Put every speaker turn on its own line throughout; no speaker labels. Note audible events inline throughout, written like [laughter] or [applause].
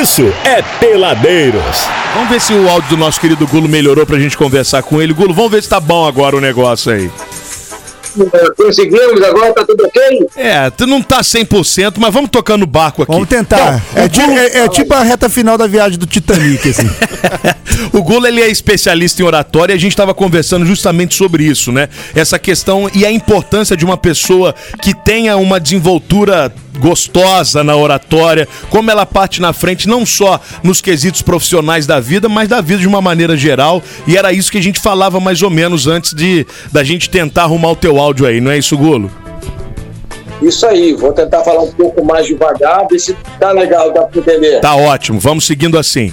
isso é Peladeiros.
Vamos ver se o áudio do nosso querido Gulo melhorou pra gente conversar com ele. Gulo, vamos ver se tá bom agora o negócio aí.
Conseguimos agora, tá tudo ok?
É, tu não tá 100%, mas vamos tocando o barco aqui.
Vamos tentar.
Bom,
é,
Gulo-
é- é tipo a reta final da viagem do Titanic, assim. [laughs]
o Gulo ele é especialista em oratória e a gente estava conversando justamente sobre isso, né? Essa questão e a importância de uma pessoa que tenha uma desenvoltura gostosa na oratória, como ela parte na frente não só nos quesitos profissionais da vida, mas da vida de uma maneira geral. E era isso que a gente falava mais ou menos antes de da gente tentar arrumar o teu áudio aí, não é isso, Gulo?
Isso aí, vou tentar falar um pouco mais devagar, ver se tá legal, dá pra entender.
Tá ótimo, vamos seguindo assim.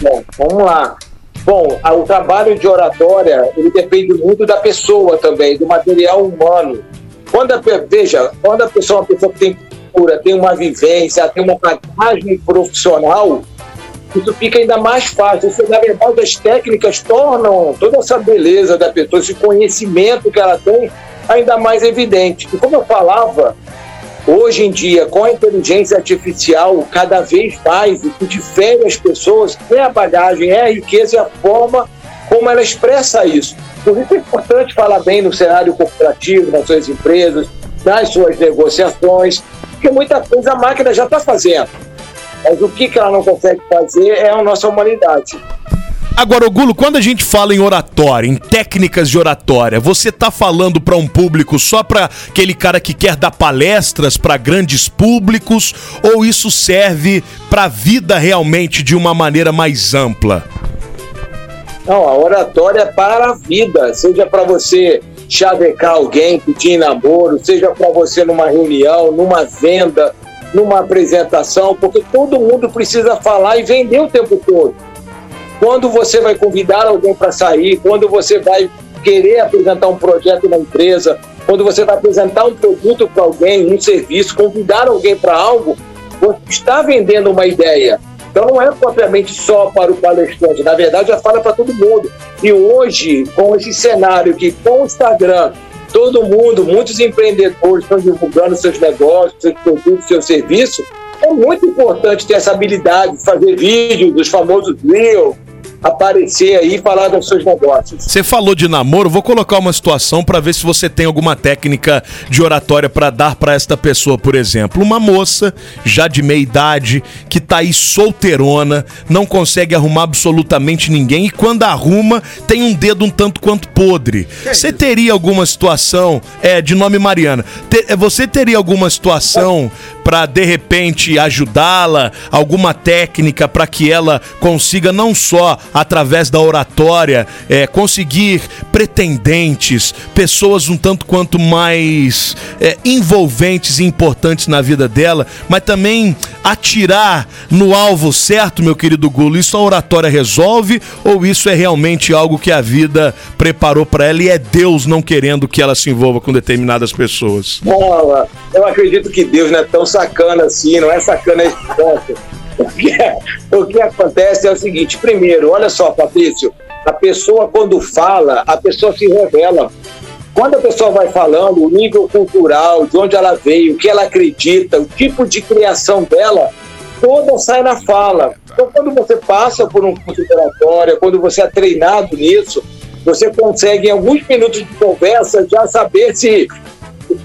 Bom, vamos lá. Bom, o trabalho de oratória, ele depende muito da pessoa também, do material humano. Quando a, veja, quando a pessoa é uma pessoa que tem cultura, tem uma vivência, tem uma bagagem profissional, isso fica ainda mais fácil. Isso, na verdade, as técnicas tornam toda essa beleza da pessoa, esse conhecimento que ela tem, ainda mais evidente. E como eu falava, hoje em dia, com a inteligência artificial, cada vez mais, o que difere as pessoas é a bagagem, é a riqueza e a forma como ela expressa isso. Por isso é importante falar bem no cenário corporativo, nas suas empresas, nas suas negociações, porque muita coisa a máquina já está fazendo. Mas o que, que ela não consegue fazer é a nossa humanidade.
Agora, Gulo, quando a gente fala em oratória, em técnicas de oratória, você tá falando para um público só para aquele cara que quer dar palestras para grandes públicos ou isso serve para a vida realmente de uma maneira mais ampla?
Não, a oratória é para a vida, seja para você chavecar alguém, pedir namoro, seja para você numa reunião, numa venda, numa apresentação, porque todo mundo precisa falar e vender o tempo todo. Quando você vai convidar alguém para sair, quando você vai querer apresentar um projeto na empresa, quando você vai apresentar um produto para alguém, um serviço, convidar alguém para algo, você está vendendo uma ideia. Então não é propriamente só para o palestrante, na verdade já fala para todo mundo. E hoje, com esse cenário que com o Instagram, todo mundo, muitos empreendedores estão divulgando seus negócios, seus produtos, seus serviços, é muito importante ter essa habilidade de fazer vídeos, dos famosos Reels, aparecer aí e falar dos seus negócios.
Você falou de namoro, vou colocar uma situação para ver se você tem alguma técnica de oratória para dar para esta pessoa, por exemplo. Uma moça já de meia idade que tá aí solteirona, não consegue arrumar absolutamente ninguém e quando arruma tem um dedo um tanto quanto podre. Você teria alguma situação é de nome Mariana? te- é, você teria alguma situação para de repente ajudá-la, alguma técnica para que ela consiga não só através da oratória é, conseguir pretendentes, pessoas um tanto quanto mais é, envolventes e importantes na vida dela, mas também atirar no alvo certo, meu querido Gulo. Isso a oratória resolve ou isso é realmente algo que a vida preparou para ela e é Deus não querendo que ela se envolva com determinadas pessoas?
Eu acredito que Deus não é tão sacana assim, não é sacana esse. [laughs] O que, o que acontece é o seguinte: primeiro, olha só, Patrício, a pessoa quando fala, a pessoa se revela. Quando a pessoa vai falando, o nível cultural, de onde ela veio, o que ela acredita, o tipo de criação dela, toda sai na fala. Então, quando você passa por um curso de quando você é treinado nisso, você consegue, em alguns minutos de conversa, já saber se,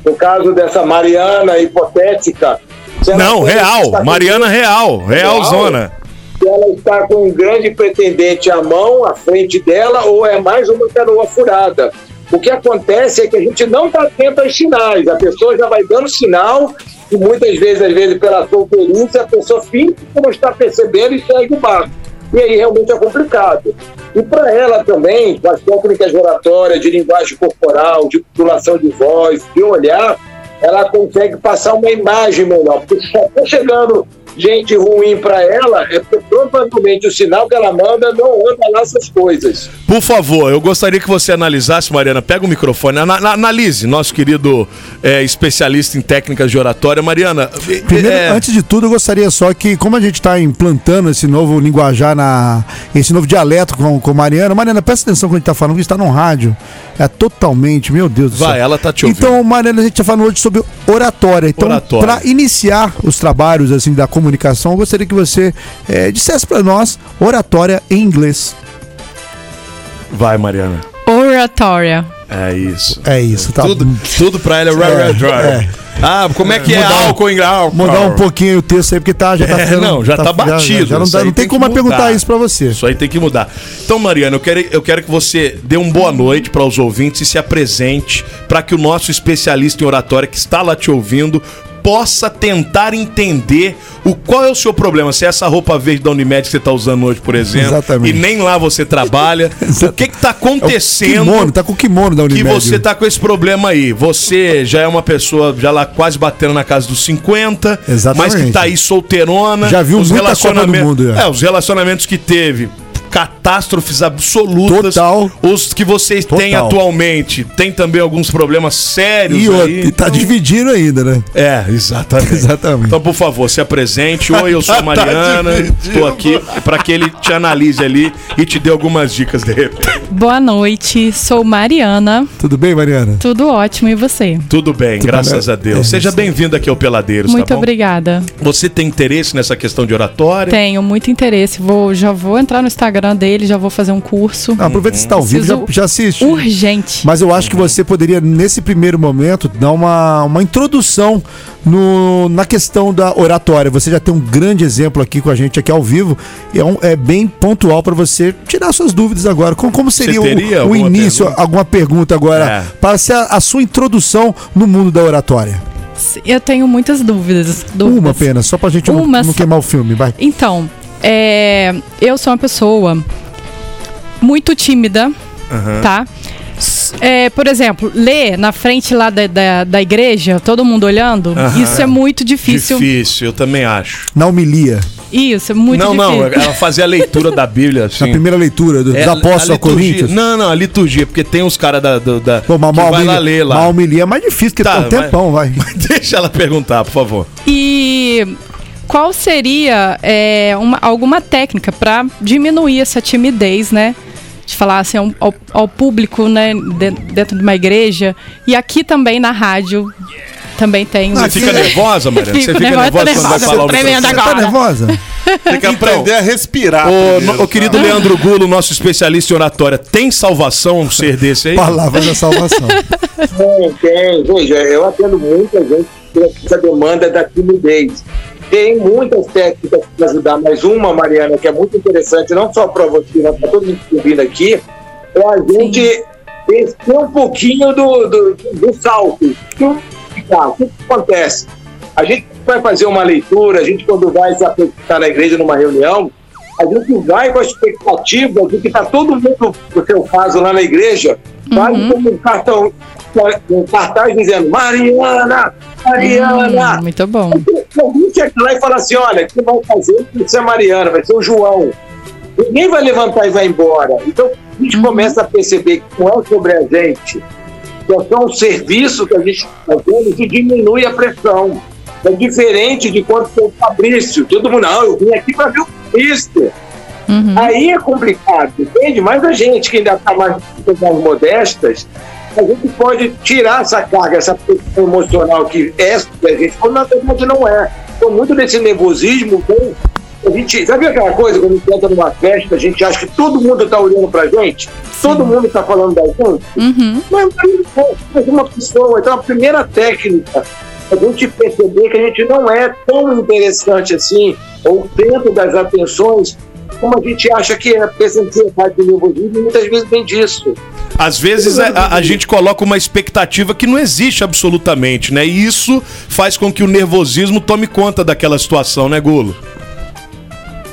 no caso dessa Mariana hipotética. Se ela
Não,
tem-
real, Mariana real, realzona.
se ela está com um grande pretendente à mão, à frente dela, ou é mais uma canoa furada. O que acontece é que a gente não está atento aos sinais. A pessoa já vai dando sinal, e muitas vezes, às vezes, pela solteirice, a pessoa finge que não está percebendo e segue o barco. E aí realmente é complicado. E para ela também, com as técnicas oratórias, de linguagem corporal, de modulação de voz, de olhar, ela consegue passar uma imagem melhor. Porque se está chegando gente ruim para ela, é porque provavelmente o sinal que ela manda não anda lá essas coisas.
Por favor, eu gostaria que você analisasse, Mariana. Pega o microfone. Ana- analise, nosso querido é, especialista em técnicas de oratória. Mariana,
Primeiro,
é,
antes de tudo, eu gostaria só que, como a gente está implantando esse novo linguajar, na, esse novo dialeto com, com Mariana, Mariana, presta atenção quando a gente está falando, que está no rádio. É totalmente, meu Deus do céu.
Vai, ela tá te ouvindo.
Então, Mariana, a gente está falando hoje sobre oratória. Então,
Oratória.
para iniciar os trabalhos assim da comunicação, eu gostaria que você eh, dissesse para nós oratória em inglês.
vai, Mariana.
Oratória.
É isso.
É isso, tá?
Tudo, tudo pra ela é,
É, é.
Ah, como é que é,
Mudar um-
álcool em álcool?
Mudar um pouquinho o texto aí, porque tá, já tá
É,
ficando-
não, já tá batido,
Já, não,
isso
dá- não tem
tem
como perguntar isso para você.
Isso aí tem que mudar. Então, Mariana, eu quero, eu quero que você dê uma boa noite para os ouvintes e se apresente para que o nosso especialista em oratória que está lá te ouvindo possa tentar entender o qual é o seu problema. Se é essa roupa verde da Unimed que você está usando hoje, por exemplo,
Exatamente.
e nem lá você trabalha, [laughs] o que está
É
acontecendo?
kimono, tá com o kimono da
que
Unimed.
você tá com esse problema aí. Você já é uma pessoa já lá quase batendo na casa dos 50,
Exatamente.
mas que tá aí solteirona.
Já viu
os
muita Copa do
relacionamentos-
Mundo, já.
É, os relacionamentos que teve catástrofes absolutas.
Total.
Os que vocês têm
Total.
atualmente tem também alguns problemas sérios
E,
aí.
e tá dividindo ainda, né?
É, exatamente.
Exatamente.
Então, por favor, se apresente. Oi, eu sou [laughs] a Mariana. Estou aqui para que ele te analise ali e te dê algumas dicas de repente.
Boa noite, sou Mariana.
Tudo bem, Mariana?
Tudo ótimo e você?
Tudo bem, graças
bem.
a Deus.
É,
Seja
isso.
bem-vindo aqui ao Peladeiros,
Muito
tá bom?
obrigada.
Você tem interesse nessa questão de oratória?
Tenho muito interesse. Vou, já vou entrar no Instagram dele, já vou fazer um curso.
Não, aproveita que você tá ao vivo, já, já assiste.
Urgente.
Mas eu acho que você poderia, nesse primeiro momento, dar uma, uma introdução no, na questão da oratória. Você já tem um grande exemplo aqui com a gente, aqui ao vivo, e é, um- é bem pontual para você tirar suas dúvidas agora. Como, como seria o- o, início,
pergunta?
alguma pergunta agora,
É.
para ser a, a sua introdução no mundo da oratória?
Eu tenho muitas dúvidas. dúvidas.
Uma apenas, só pra gente não,
Uma
não
só.
queimar o filme, vai.
Então, é, eu sou uma pessoa muito tímida, tá? S- é, por exemplo, ler na frente lá da, da, da igreja, todo mundo olhando,
Aham.
isso é muito difícil.
Difícil, eu também acho.
Na homilia,
Isso, é muito
não,
difícil.
não, ela fazia a leitura da Bíblia [laughs] assim.
na primeira leitura do-
É,
dos apóstolos
a
a Coríntios.
Não, não, a liturgia, porque tem uns caras da, da, da-
Pô, mas
que vai lá
homilia,
ler lá.
uma homilia é mais difícil, porque
Tá,
tá, um tempão, vai. [laughs]
Mas deixa ela perguntar, por favor.
E qual seria é, uma- alguma técnica para diminuir essa timidez, né? De falar assim ao, ao- público, né? de- dentro de uma igreja. E aqui também na rádio também tem.
Você fica nervosa, Mariana? Você fica
nervosa,
nervosa quando vai falar o microfone?
Você tá
agora.
nervosa? [laughs]
Tem que aprender a respirar.
No- ô, querido? Leandro Gulo, nosso especialista em oratória, tem salvação um ser desse aí?
Palavras da salvação. [laughs]
Tem, tem. Veja, eu atendo muita gente que tem essa demanda da timidez. Tem muitas técnicas para ajudar, mas uma, Mariana, que é muito interessante, não só para você, mas para todo mundo que está vindo aqui, é a gente descer um pouquinho do, do, do salto. O que, acontece? A gente vai fazer uma leitura, a gente quando vai se apresentar na igreja numa reunião, a gente vai com a expectativa de que está todo mundo, no seu caso, lá na igreja, vai com um cartão, um cartaz dizendo Mariana, Mariana.
Hum, muito bom.
Alguém chega lá e fala assim: olha, quem vai fazer vai ser a Mariana, vai ser o João. Ninguém vai levantar e vai embora. Então a gente começa a perceber que não é sobre a gente, que é só um serviço que a gente está fazendo que diminui a pressão. É diferente de quando foi o Fabrício. Todo mundo, não, eu vim aqui para ver o Fabrício.
Uhum.
Aí é complicado, entende? Mas a gente que ainda está mais, mais modestas, a gente pode tirar essa carga, essa pressão emocional que é sobre a gente, quando na verdade não é. Então, muito desse nervosismo vem. A gente, sabe aquela coisa, quando a gente entra numa festa, a gente acha que todo mundo está olhando pra gente? Todo mundo está falando da gente?
Uhum.
Mas uma pessoa. Então, a primeira técnica a gente perceber que a gente não é tão interessante assim, ou dentro das atenções, como a gente acha que é. Porque essa ansiedade e nervosismo muitas vezes vem disso.
Às vezes a, a- a gente coloca uma expectativa que não existe absolutamente, né? E isso faz com que o nervosismo tome conta daquela situação, né, Gulo?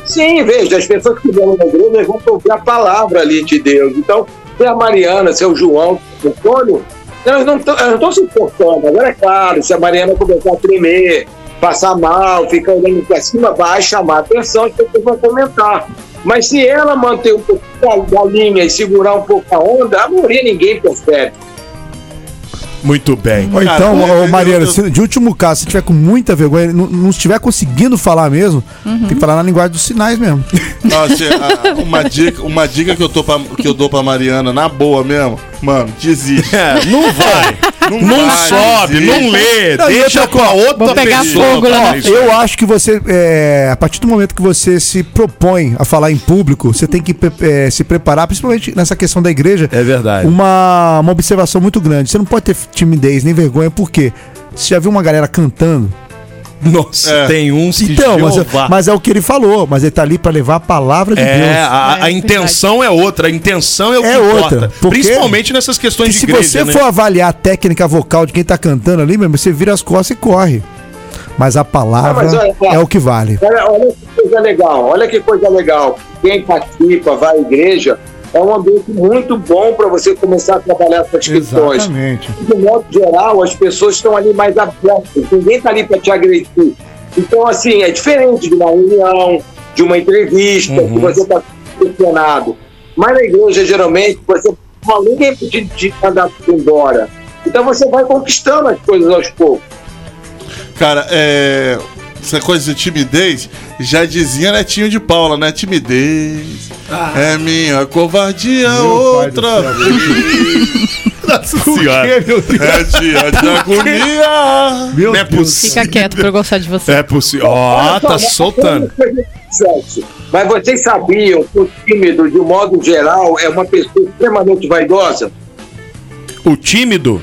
Sim, veja, as pessoas que vão na igreja vão ouvir a palavra ali de Deus. Então, se a Mariana, se é o João, se é o Antônio, elas não estão se importando. Agora, é claro, se a Mariana começar a tremer, passar mal, fica olhando para cima, vai chamar a atenção, as pessoas vão comentar. Mas se ela manter um pouco da linha e segurar um pouco a onda, a maioria ninguém percebe.
Muito bem.
Ou então,
Cara,
ô,
eu-
Mariana,
eu-
se- de último caso, se tiver com muita vergonha, não, não estiver conseguindo falar mesmo, tem que falar na linguagem dos sinais mesmo.
Nossa, a- uma, dica, uma dica que eu, tô pra, que eu dou pra Mariana, na boa mesmo, mano, desiste.
É, não vai. [laughs]
Não,
Não
vai,
sobe,
desiste.
não lê,
Não,
deixa com a outra
Vou pegar
pessoa.
fogo lá na-.
Eu acho que você, é, a partir do momento que você se propõe a falar em público, você tem que é, se preparar, principalmente nessa questão da igreja.
É verdade.
Uma, uma observação muito grande. Você não pode ter timidez nem vergonha, porque você já viu uma galera cantando? [laughs]
Nossa,
É.
tem uns que
Então, mas,
Jeová.
mas é o que ele falou, mas ele tá ali pra levar a palavra de
É,
Deus.
a, a
É,
intenção é outra, a intenção é o que
É
importa.
outra,
Principalmente nessas questões
E
de
se
igreja,
você
né?
for avaliar a técnica vocal de quem tá cantando ali, mesmo, você vira as costas e corre. Mas a palavra
Ah, mas olha.
é o que vale.
Olha, olha que coisa legal, olha que coisa legal. Quem participa, vai à igreja, é um ambiente muito bom para você começar a trabalhar essas questões.
Exatamente.
de modo geral, as pessoas estão ali mais abertas, ninguém está ali para te agredir. Então, assim, é diferente de uma reunião, de uma entrevista, que você está pressionado. Mas na igreja, geralmente, você não, ninguém te, te mandar embora. Então você vai conquistando as coisas aos poucos.
Cara, é. Essa coisa de timidez, já dizia Netinho de Paula, né? Timidez é minha covardia outra vez. [laughs]
Nossa senhora.
É dia de agonia.
Meu
Não é
Deus.
possível.
Fica quieto pra eu gostar de você.
É possível. Ó,
só,
tá
mas
soltando.
Mas vocês sabiam que o tímido, de um modo geral, é uma pessoa extremamente vaidosa?
O tímido?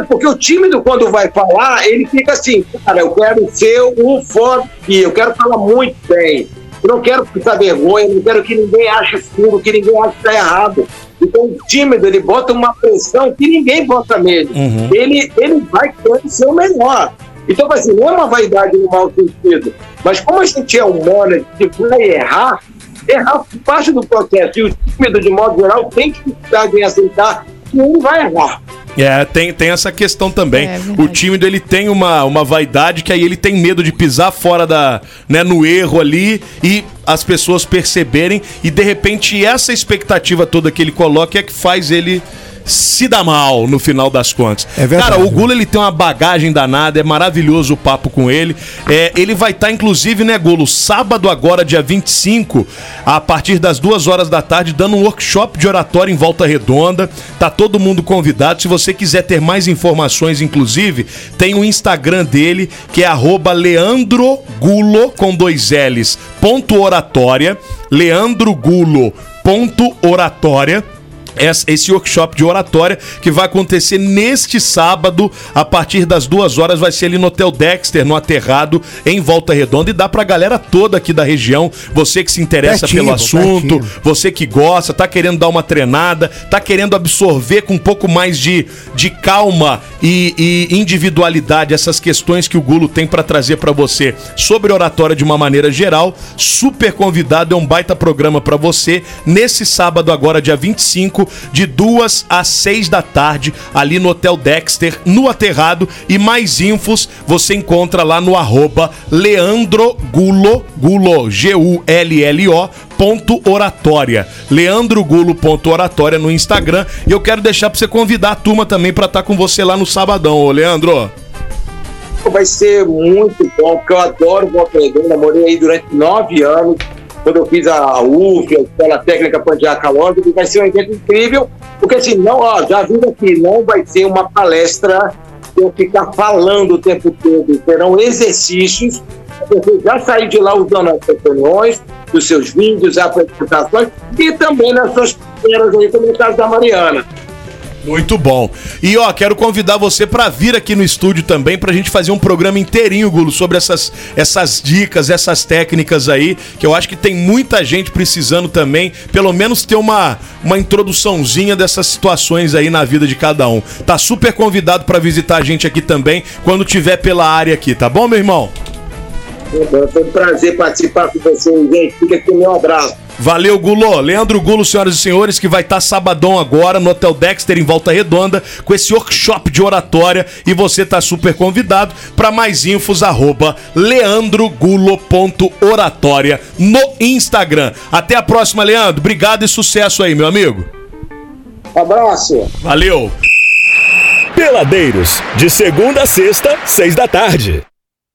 É porque o tímido, quando vai falar, ele fica assim, cara, eu quero ser um foda aqui, eu quero falar muito bem. Eu não quero passar vergonha, não quero que ninguém ache furo, que ninguém ache que tá errado. Então, o tímido, ele bota uma pressão que ninguém bota nele. Ele, ele vai querer ser o melhor. Então, assim, não é uma vaidade no mau sentido. Mas como a gente é humano, gente vai errar, errar parte do processo. E o tímido, de modo geral, tem dificuldade em aceitar que ele vai errar.
É, tem, tem essa questão também.
É
o tímido ele tem uma, uma vaidade que aí ele tem medo de pisar fora da, né, no erro ali e as pessoas perceberem e de repente essa expectativa toda que ele coloca é que faz ele se dar mal no final das contas.
É verdade.
Cara, o Gula ele tem uma bagagem danada, é maravilhoso o papo com ele. É, ele vai estar, inclusive, né, Gulo, sábado agora, dia 25, a partir das duas horas da tarde, dando um workshop de oratória em Volta Redonda. Tá todo mundo convidado. Se você quiser ter mais informações, inclusive, tem o Instagram dele, que é arroba Leandro Gulo, com dois L's, ponto oratória, Leandro Gulo, ponto oratória esse workshop de oratória que vai acontecer neste sábado, a partir das duas horas, vai ser ali no Hotel Dexter, no Aterrado, em Volta Redonda. E dá pra galera toda aqui da região, você que se interessa
Pertinho,
pelo assunto,
pertinho.
você que gosta, tá querendo dar uma treinada, tá querendo absorver com um pouco mais de, de calma e, e individualidade essas questões que o Gulo tem pra trazer pra você sobre oratória de uma maneira geral. Super convidado, é um baita programa pra você nesse sábado agora, dia 25, de 2 às 6 da tarde, ali no Hotel Dexter, no Aterrado. E mais infos você encontra lá no arroba Leandro Gulo, Gulo, G-U-L-L-O, Leandro Gulo, ponto oratória no Instagram. E eu quero deixar pra você convidar a turma também pra estar com você lá no sabadão, ô Leandro.
Vai ser muito bom, porque eu adoro Volta Redonda, morei aí durante nove anos, quando eu fiz a UF, a Escola Técnica Londres, e vai ser um evento incrível, porque assim, não, ó, já vi aqui, não vai ser uma palestra eu ficar falando o tempo todo, serão exercícios, você já sair de lá usando as opiniões, dos seus vídeos, apresentações, e também nas suas primeiras aí, como caso da Mariana.
Muito bom. E ó, quero convidar você pra vir aqui no estúdio também pra gente fazer um programa inteirinho, Gulo, sobre essas, essas dicas, essas técnicas aí, que eu acho que tem muita gente precisando também, pelo menos ter uma, uma introduçãozinha dessas situações aí na vida de cada um. Tá super convidado pra visitar a gente aqui também, quando tiver pela área aqui, tá bom, meu irmão?
Foi um prazer participar com vocês, gente. Fica aqui o meu abraço.
Valeu, Gulo. Leandro Gulo, senhoras e senhores, que vai estar sabadão agora no Hotel Dexter em Volta Redonda com esse workshop de oratória e você tá super convidado para mais infos arroba leandrogulo.oratória no Instagram. Até a próxima, Leandro. Obrigado e sucesso aí, meu amigo.
Abraço.
Valeu.
Peladeiros, de segunda a sexta, seis da tarde.